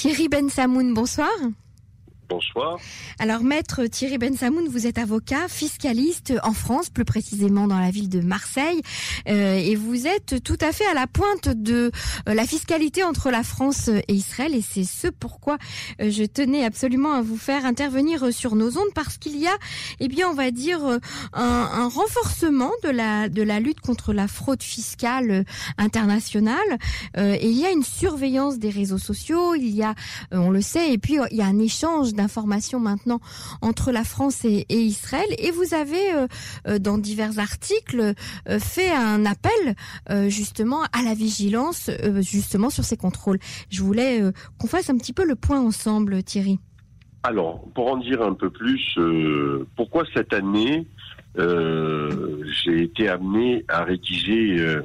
Thierry Ben Samoun, bonsoir. Bonsoir. Alors, maître Thierry Ben Samoun, vous êtes avocat, fiscaliste en France, plus précisément dans la ville de Marseille, euh, et vous êtes tout à fait à la pointe de euh, la fiscalité entre la France et Israël, et c'est ce pourquoi euh, je tenais absolument à vous faire intervenir sur nos ondes, parce qu'il y a, eh bien, on va dire, un, un, renforcement de la de la lutte contre la fraude fiscale internationale, et il y a une surveillance des réseaux sociaux, il y a, on le sait, et puis il y a un échange d'informations maintenant entre la France et, Israël. Et vous avez, euh, euh, dans divers articles, euh, fait un appel justement à la vigilance, justement sur ces contrôles. Je voulais qu'on fasse un petit peu le point ensemble, Thierry. Alors, pour en dire un peu plus, pourquoi cette année j'ai été amené à rédiger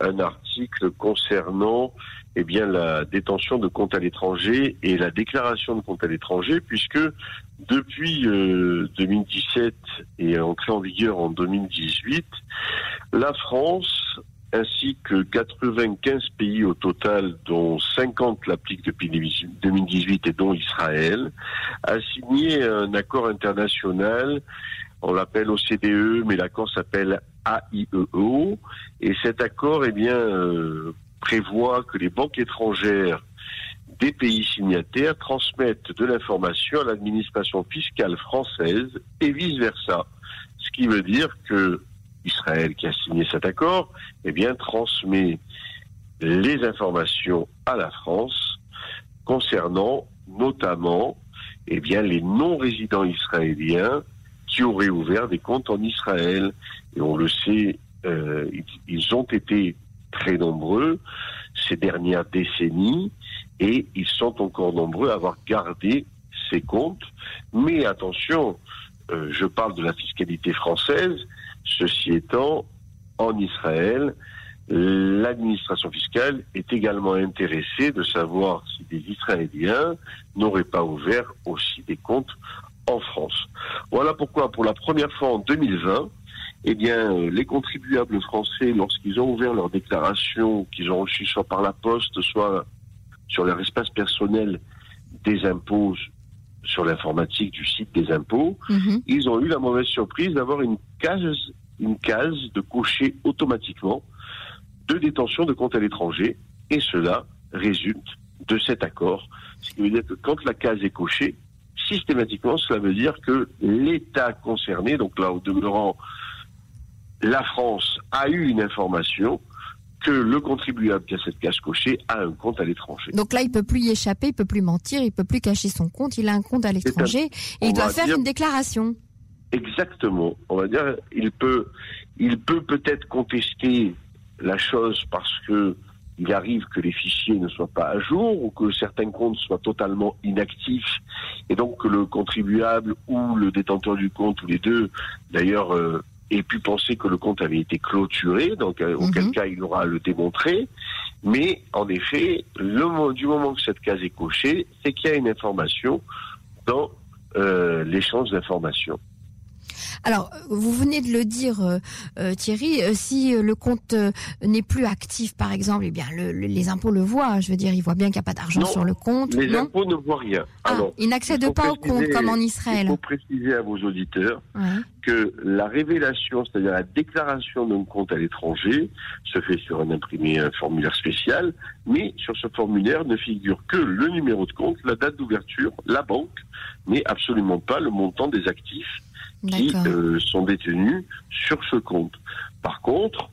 un article concernant eh bien, la détention de comptes à l'étranger et la déclaration de comptes à l'étranger, puisque depuis 2017 euh, et entré en vigueur en 2018, la France ainsi que 95 pays au total, dont 50 l'appliquent depuis 2018 et dont Israël, a signé un accord international on l'appelle OCDE, mais l'accord s'appelle AIEO. Et cet accord, eh bien, euh, prévoit que les banques étrangères des pays signataires transmettent de l'information à l'administration fiscale française et vice-versa. Ce qui veut dire que Israël, qui a signé cet accord, eh bien, transmet les informations à la France concernant notamment eh bien, les non-résidents israéliens qui auraient ouvert des comptes en Israël. Et on le sait, euh, ils ont été très nombreux ces dernières décennies et ils sont encore nombreux à avoir gardé ces comptes. Mais attention, euh, je parle de la fiscalité française. Ceci étant, en Israël, l'administration fiscale est également intéressée de savoir si des Israéliens n'auraient pas ouvert aussi des comptes en France. Voilà pourquoi, pour la première fois en 2020, eh bien, euh, les contribuables français, lorsqu'ils ont ouvert leur déclaration, qu'ils ont reçue soit par la poste, soit sur leur espace personnel des impôts sur l'informatique du site des impôts, mhm. ils ont eu la mauvaise surprise d'avoir une case, une case de cocher automatiquement de détention de comptes à l'étranger, et cela résulte de cet accord. Ce qui veut dire que quand la case est cochée, systématiquement, cela veut dire que l'État concerné, donc là, au demeurant, la France a eu une information que le contribuable qui a cette case cochée a un compte à l'étranger. Donc là, il peut plus y échapper, il peut plus mentir, il peut plus cacher son compte, il a un compte à l'étranger et il doit faire une déclaration. Exactement. On va dire, il peut, il peut peut-être contester la chose parce que il arrive que les fichiers ne soient pas à jour ou que certains comptes soient totalement inactifs et donc que le contribuable ou le détenteur du compte ou les deux d'ailleurs euh, ait pu penser que le compte avait été clôturé, donc euh, auquel mhm. cas il aura à le démontrer. Mais en effet, le, du moment que cette case est cochée, c'est qu'il y a une information dans euh, l'échange d'informations. Alors, vous venez de le dire, euh, euh, Thierry, euh, si le compte n'est plus actif, par exemple, eh bien, les impôts le voient. Je veux dire, ils voient bien qu'il n'y a pas d'argent sur le compte. Les impôts ne voient rien. Ah, ils n'accèdent pas au compte, comme en Israël. Il faut préciser à vos auditeurs que la révélation, c'est-à-dire la déclaration d'un compte à l'étranger, se fait sur un imprimé, un formulaire spécial, mais sur ce formulaire ne figure que le numéro de compte, la date d'ouverture, la banque, mais absolument pas le montant des actifs qui euh, sont détenus sur ce compte. Par contre,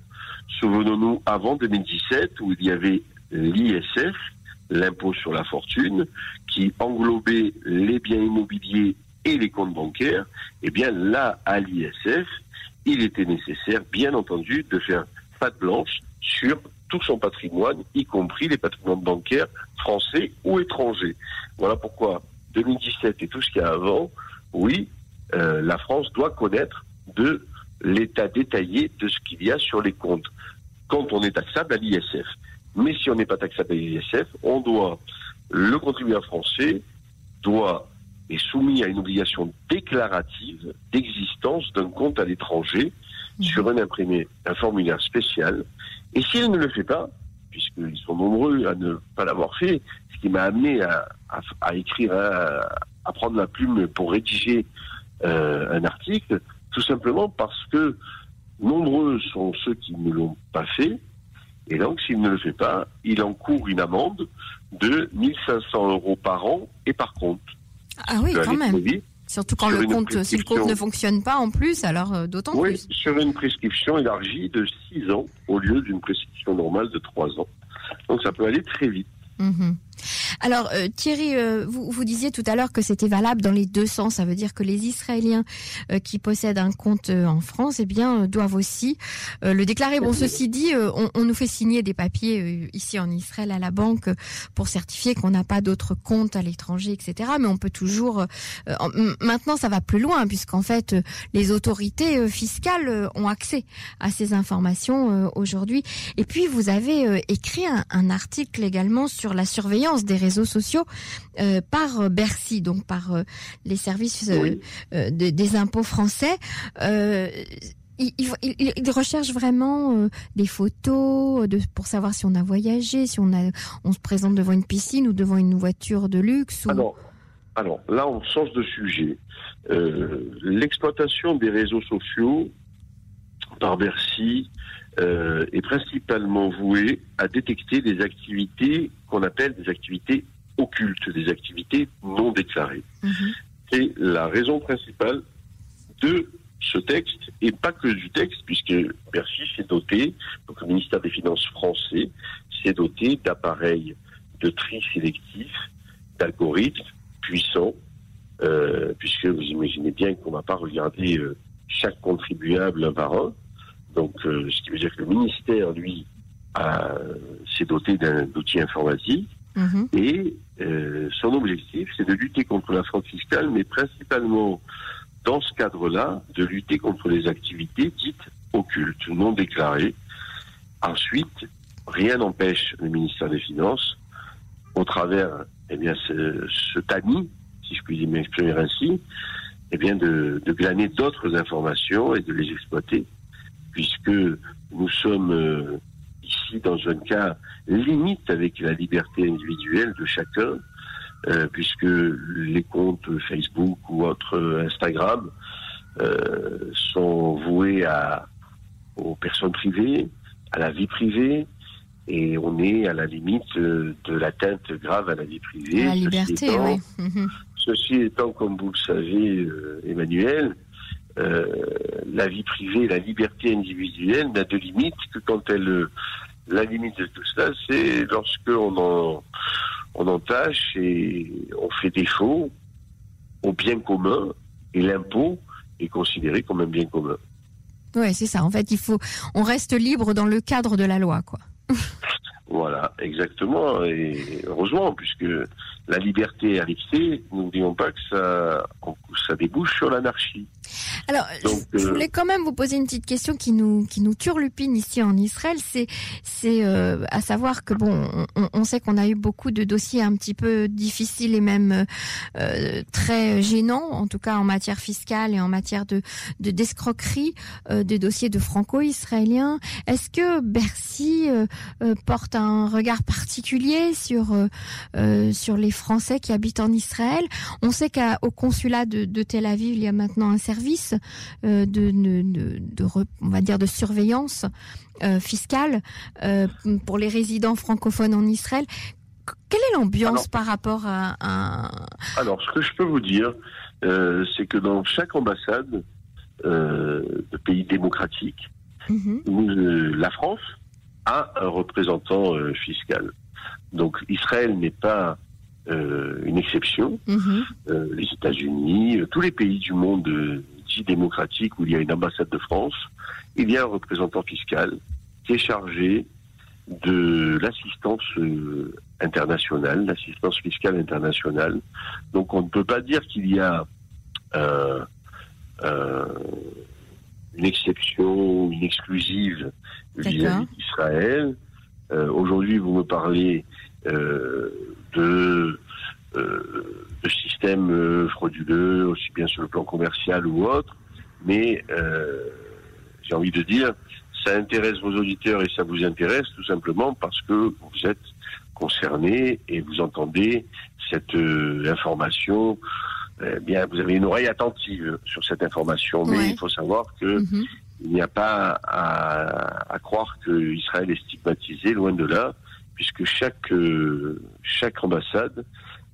souvenons-nous avant 2017 où il y avait l'ISF, l'impôt sur la fortune, qui englobait les biens immobiliers et les comptes bancaires, eh bien là, à l'ISF, il était nécessaire, bien entendu, de faire patte blanche sur tout son patrimoine, y compris les patrimoines bancaires français ou étrangers. Voilà pourquoi 2017 et tout ce qu'il y a avant, oui, euh, la France doit connaître de l'état détaillé de ce qu'il y a sur les comptes quand on est taxable à l'ISF. Mais si on n'est pas taxable à l'ISF, on doit, le contribuable français doit est soumis à une obligation déclarative d'existence d'un compte à l'étranger sur un imprimé, un formulaire spécial. Et s'il ne le fait pas, puisqu'ils sont nombreux à ne pas l'avoir fait, ce qui m'a amené à, écrire, à, prendre la plume pour rédiger un article, tout simplement parce que nombreux sont ceux qui ne l'ont pas fait, et donc s'il ne le fait pas, il encourt une amende de 1500 euros par an et par compte. Ah oui, quand même. Surtout quand le compte, si le compte ne fonctionne pas en plus, alors euh, d'autant oui, plus. sur une prescription élargie de 6 ans au lieu d'une prescription normale de 3 ans. Donc ça peut aller très vite. Mhm. Alors euh, Thierry, euh, vous, vous disiez tout à l'heure que c'était valable dans les deux sens. Ça veut dire que les Israéliens euh, qui possèdent un compte en France, eh bien, doivent aussi le déclarer. Bon, ceci dit, on, nous fait signer des papiers ici en Israël à la banque pour certifier qu'on n'a pas d'autres comptes à l'étranger, etc. Mais on peut toujours. maintenant, ça va plus loin puisqu'en fait, les autorités fiscales ont accès à ces informations aujourd'hui. Et puis, vous avez écrit un article également sur la surveillance des réseaux sociaux euh, par Bercy, donc par euh, les services euh, des impôts français. Il, recherche vraiment des photos de, pour savoir si on a voyagé, si on, a, on se présente devant une piscine ou devant une voiture de luxe. Alors, alors là, on change de sujet. L'exploitation des réseaux sociaux par Bercy euh, est principalement vouée à détecter des activités qu'on appelle des activités occultes, des activités non déclarées. Mhm. C'est la raison principale de ce texte, et pas que du texte, puisque Bercy s'est doté, donc le ministère des Finances français s'est doté d'appareils de tri sélectif, d'algorithmes puissants, euh, puisque vous imaginez bien qu'on ne va pas regarder euh, chaque contribuable un par un, donc, euh, ce qui veut dire que le ministère, lui, s'est doté d'un outil informatique mhm. et euh, son objectif, c'est de lutter contre la fraude fiscale, mais principalement dans ce cadre-là, de lutter contre les activités dites occultes, non déclarées. Ensuite, rien n'empêche le ministère des Finances, au travers eh bien, ce, ce tamis, si je puis m'exprimer ainsi, eh bien, de, de glaner d'autres informations et de les exploiter puisque nous sommes euh, ici dans un cas limite avec la liberté individuelle de chacun, euh, puisque les comptes Facebook ou autres Instagram euh, sont voués à, aux personnes privées, à la vie privée, et on est à la limite de l'atteinte grave à la vie privée. la liberté, oui. Ceci étant, comme vous le savez, Emmanuel, euh, la vie privée, la liberté individuelle n'a de limite que quand elle... La limite de tout cela, c'est lorsque on en, on entache et on fait défaut au bien commun et l'impôt est considéré comme un bien commun. Oui, c'est ça. En fait, il faut, on reste libre dans le cadre de la loi, quoi. voilà, exactement. Et heureusement, puisque la liberté à l'excès, n'oublions pas que ça, ça débouche sur l'anarchie. Alors, je euh, voulais quand même vous poser une petite question qui nous qui nous turlupine ici en Israël. C'est c'est euh, à savoir que bon, on, on sait qu'on a eu beaucoup de dossiers un petit peu difficiles et même euh, très gênants, en tout cas en matière fiscale et en matière de de d'escroquerie, euh, des dossiers de franco-israéliens. Est-ce que Bercy porte un regard particulier sur sur les Français qui habitent en Israël? On sait qu'au consulat de, de Tel Aviv, il y a maintenant un service euh, de, de, on va dire de surveillance euh, fiscale euh, pour les résidents francophones en Israël. Quelle est l'ambiance par rapport à, Alors, ce que je peux vous dire, c'est que dans chaque ambassade de pays démocratiques, mhm. la France a un représentant fiscal. Donc, Israël n'est pas une exception. Mhm. les États-Unis, tous les pays du monde démocratique où il y a une ambassade de France, il y a un représentant fiscal qui est chargé de l'assistance euh, internationale, l'assistance fiscale internationale. Donc on ne peut pas dire qu'il y a euh, euh, une exception, une exclusive vis-à-vis d'Israël. Aujourd'hui, vous me parlez de de systèmes euh, frauduleux, aussi bien sur le plan commercial ou autre. Mais euh, j'ai envie de dire, ça intéresse vos auditeurs et ça vous intéresse tout simplement parce que vous êtes concernés et vous entendez cette euh, information. Eh bien, vous avez une oreille attentive sur cette information, mais il faut savoir que mhm. Il n'y a pas à, croire que Israël est stigmatisé, loin de là, puisque chaque euh, ambassade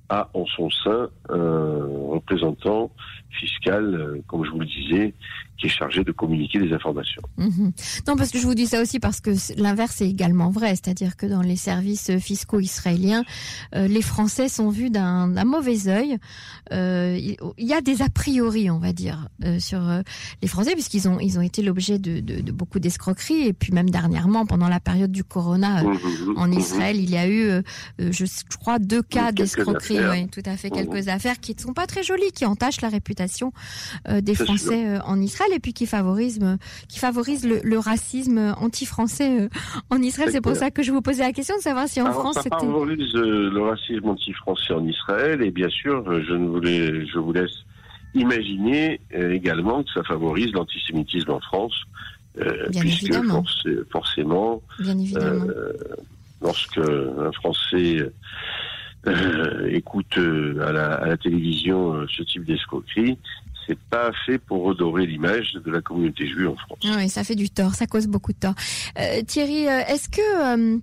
a en son sein un représentant fiscal, euh, comme je vous le disais, qui est chargé de communiquer des informations. Mhm. Non, parce que je vous dis ça aussi parce que l'inverse est également vrai, c'est-à-dire que dans les services fiscaux israéliens, euh, les Français sont vus d'un mauvais œil. Euh, il y a des a priori, on va dire, euh, sur les Français, puisqu'ils ont ils ont été l'objet de, de, de, beaucoup d'escroqueries et puis même dernièrement, pendant la période du Corona euh, mhm. en mhm. Israël, il y a eu, je, je, crois, deux cas d'escroquerie, tout à fait, quelques affaires qui ne sont pas très jolies, qui entachent la réputation des Français en Israël et puis qui favorise, qui favorise le, racisme anti-français euh, en Israël. C'est pour ça que je vous posais la question de savoir si en France ça favorise euh, le racisme anti-français en Israël et bien sûr, je ne voulais, je vous laisse imaginer euh, également que ça favorise l'antisémitisme en France, puisque forcément, lorsque un Français écoute à la, à, la, télévision ce type d'escroquerie, c'est pas fait pour redorer l'image de la communauté juive en France. Ah oui, ça fait du tort, ça cause beaucoup de tort. Euh, Thierry, euh, est-ce que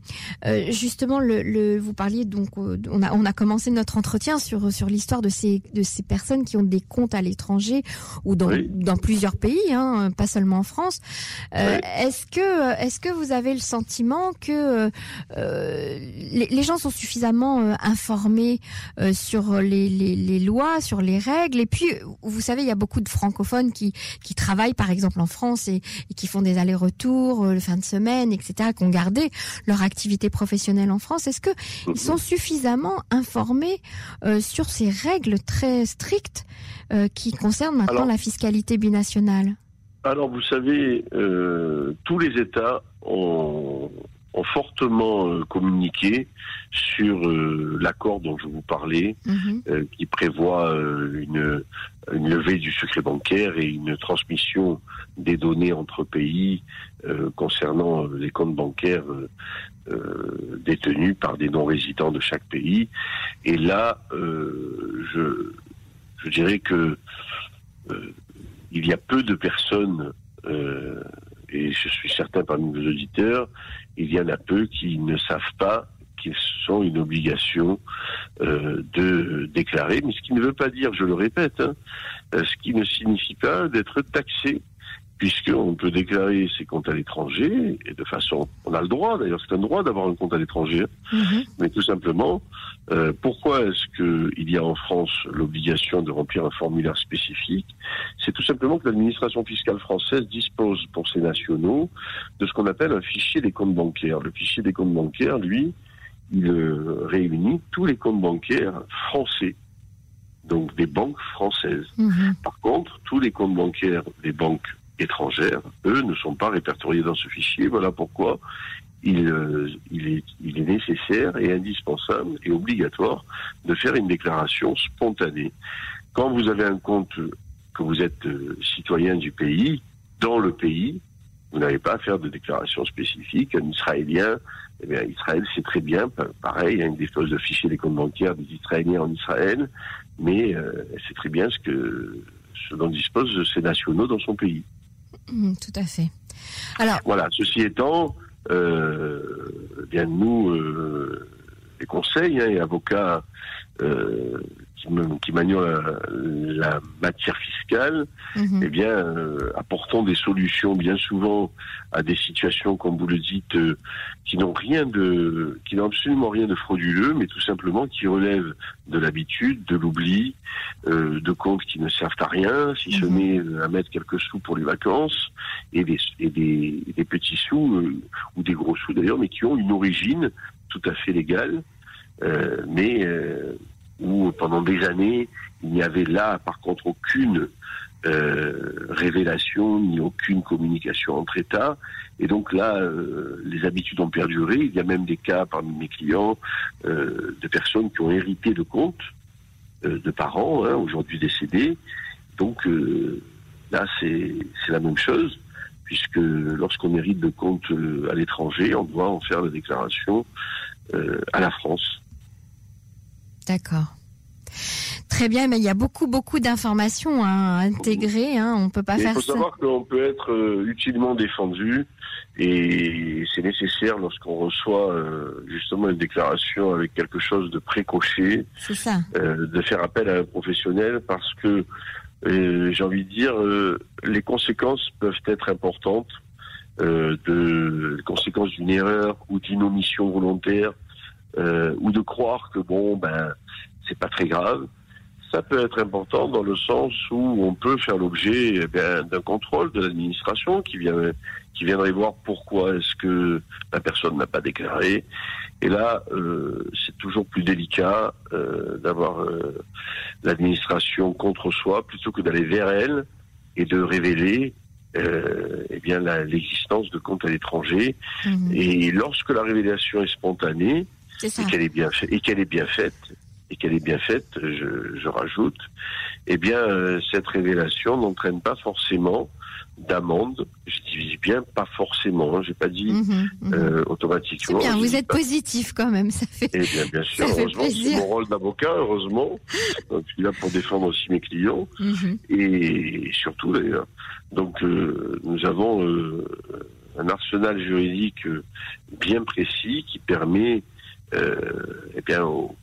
euh, justement le, vous parliez donc on a on a commencé notre entretien sur sur l'histoire de ces de ces personnes qui ont des comptes à l'étranger ou dans dans plusieurs pays, hein, pas seulement en France. Est-ce que est-ce que vous avez le sentiment que les, les, gens sont suffisamment informés sur les, les, les lois, sur les règles? Et puis vous savez il y a beaucoup de francophones qui, qui travaillent par exemple en France et, qui font des allers-retours euh, le fin de semaine, etc., qui ont gardé leur activité professionnelle en France. Est-ce qu'ils mhm. sont suffisamment informés euh, sur ces règles très strictes euh, qui concernent maintenant la fiscalité binationale? Alors vous savez, tous les États ont, ont fortement euh, communiqué sur euh, l'accord dont je vous parlais, mhm. euh, qui prévoit une, une, levée du secret bancaire et une transmission des données entre pays concernant les comptes bancaires détenus par des non-résidents de chaque pays. Et là, je, je dirais que il y a peu de personnes et je suis certain parmi nos auditeurs, il y en a peu qui ne savent pas qu'ils sont une obligation euh, de déclarer, mais ce qui ne veut pas dire, je le répète, hein, ce qui ne signifie pas d'être taxé puisqu'on peut déclarer ses comptes à l'étranger, et de façon, on a le droit, d'ailleurs c'est un droit d'avoir un compte à l'étranger, mhm. mais tout simplement, euh, pourquoi est-ce qu'il y a en France l'obligation de remplir un formulaire spécifique? C'est tout simplement que l'administration fiscale française dispose pour ses nationaux de ce qu'on appelle un fichier des comptes bancaires. Le fichier des comptes bancaires, lui, il euh, réunit tous les comptes bancaires français donc des banques françaises. Mhm. Par contre, tous les comptes bancaires des banques étrangères, eux, ne sont pas répertoriés dans ce fichier. Voilà pourquoi il, euh, il, est, il est nécessaire et indispensable et obligatoire de faire une déclaration spontanée. Quand vous avez un compte que vous êtes euh, citoyen du pays, dans le pays, vous n'avez pas à faire de déclaration spécifique. Un Israélien, eh bien, Israël, c'est très bien, pareil, il y a de fichiers des comptes bancaires des Israéliens en Israël, mais euh, c'est très bien ce que ce dont disposent ses nationaux dans son pays. Mmh, tout à fait. Alors voilà. Ceci étant, euh, eh bien nous, euh, les conseils hein, et avocats euh, qui, manient la, matière fiscale, mhm. eh bien, euh, apportons des solutions bien souvent à des situations, comme vous le dites, euh, qui n'ont rien de, qui n'ont absolument rien de frauduleux, mais tout simplement qui relèvent de l'habitude, de l'oubli, euh, de comptes qui ne servent à rien, si ce mhm. n'est à mettre quelques sous pour les vacances et des, et des, des petits sous ou des gros sous d'ailleurs, mais qui ont une origine tout à fait légale. mais où pendant des années, il n'y avait là, par contre, aucune euh, révélation ni aucune communication entre États. Et donc là, euh, les habitudes ont perduré. Il y a même des cas parmi mes clients euh, de personnes qui ont hérité de comptes de parents, hein, aujourd'hui décédés. Donc là, c'est la même chose. puisque lorsqu'on hérite de comptes à l'étranger, on doit en faire la déclaration à la France. D'accord. Très bien, mais il y a beaucoup, beaucoup d'informations à intégrer. Hein. On peut pas faire ça. Il faut savoir qu'on peut être euh, utilement défendu et c'est nécessaire lorsqu'on reçoit euh, justement une déclaration avec quelque chose de précoché. Euh, de faire appel à un professionnel parce que j'ai envie de dire les conséquences peuvent être importantes de les conséquences d'une erreur ou d'une omission volontaire ou de croire que bon ben c'est pas très grave ça peut être important dans le sens où on peut faire l'objet eh d'un contrôle de l'administration qui, vient, qui viendrait voir pourquoi est-ce que la personne n'a pas déclaré. Et là, euh, c'est toujours plus délicat euh, d'avoir euh, l'administration contre soi plutôt que d'aller vers elle et de révéler eh bien l'existence de comptes à l'étranger. Mmh. Et lorsque la révélation est spontanée et qu'elle est bien et qu'elle est bien faite, et qu'elle est bien faite, je, je rajoute, eh bien, euh, cette révélation n'entraîne pas forcément d'amende. Je dis bien pas forcément, hein, j'ai pas dit mhm, mhm. euh, automatiquement. Bien, vous êtes positif quand même, ça fait. Eh bien, bien sûr, heureusement, c'est mon rôle d'avocat, heureusement. Donc, je suis là pour défendre aussi mes clients mhm. et surtout d'ailleurs. Donc, euh, nous avons un arsenal juridique bien précis qui permet, eh bien, aux,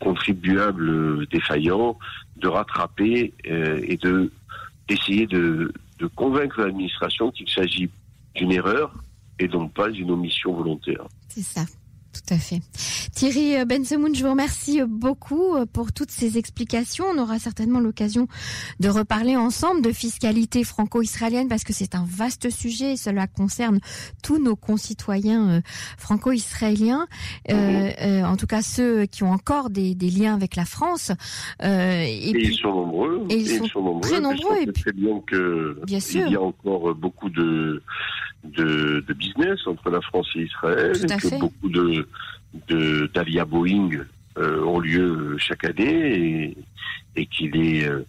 contribuables défaillants de rattraper euh, et de d'essayer de, de convaincre l'administration qu'il s'agit d'une erreur et donc pas d'une omission volontaire. C'est ça. Tout à fait. Thierry Bensemoun, je vous remercie beaucoup euh, pour toutes ces explications. On aura certainement l'occasion de reparler ensemble de fiscalité franco-israélienne parce que c'est un vaste sujet et cela concerne tous nos concitoyens euh, franco-israéliens, euh, mhm. en tout cas ceux qui ont encore des, liens avec la France. et, ils sont nombreux. Et ils, sont, nombreux, très nombreux. Et puis, bien que bien sûr. il y a encore beaucoup de de, de, business entre la France et Israël, et que beaucoup de d'Avia Boeing euh, ont lieu chaque année et, et qu'il est euh,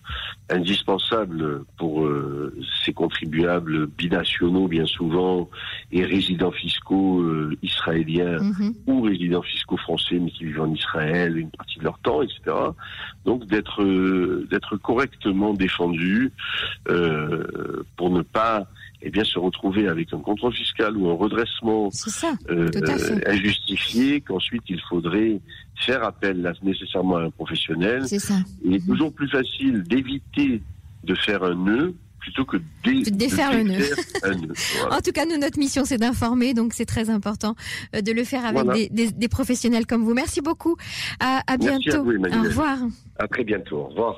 indispensable pour euh, ces contribuables binationaux bien souvent et résidents fiscaux israéliens mhm. ou résidents fiscaux français mais qui vivent en Israël une partie de leur temps, etc. Donc d'être d'être correctement défendus pour ne pas eh bien, se retrouver avec un contrôle fiscal ou un redressement euh, injustifié, qu'ensuite il faudrait faire appel nécessairement à un professionnel. Ça. Il est toujours plus facile d'éviter de faire un nœud plutôt que de défaire le nœud. En tout cas, nous, notre mission, c'est d'informer, donc c'est très important euh, de le faire avec des, professionnels comme vous. Merci beaucoup. À, bientôt. au revoir. À très bientôt. Au revoir.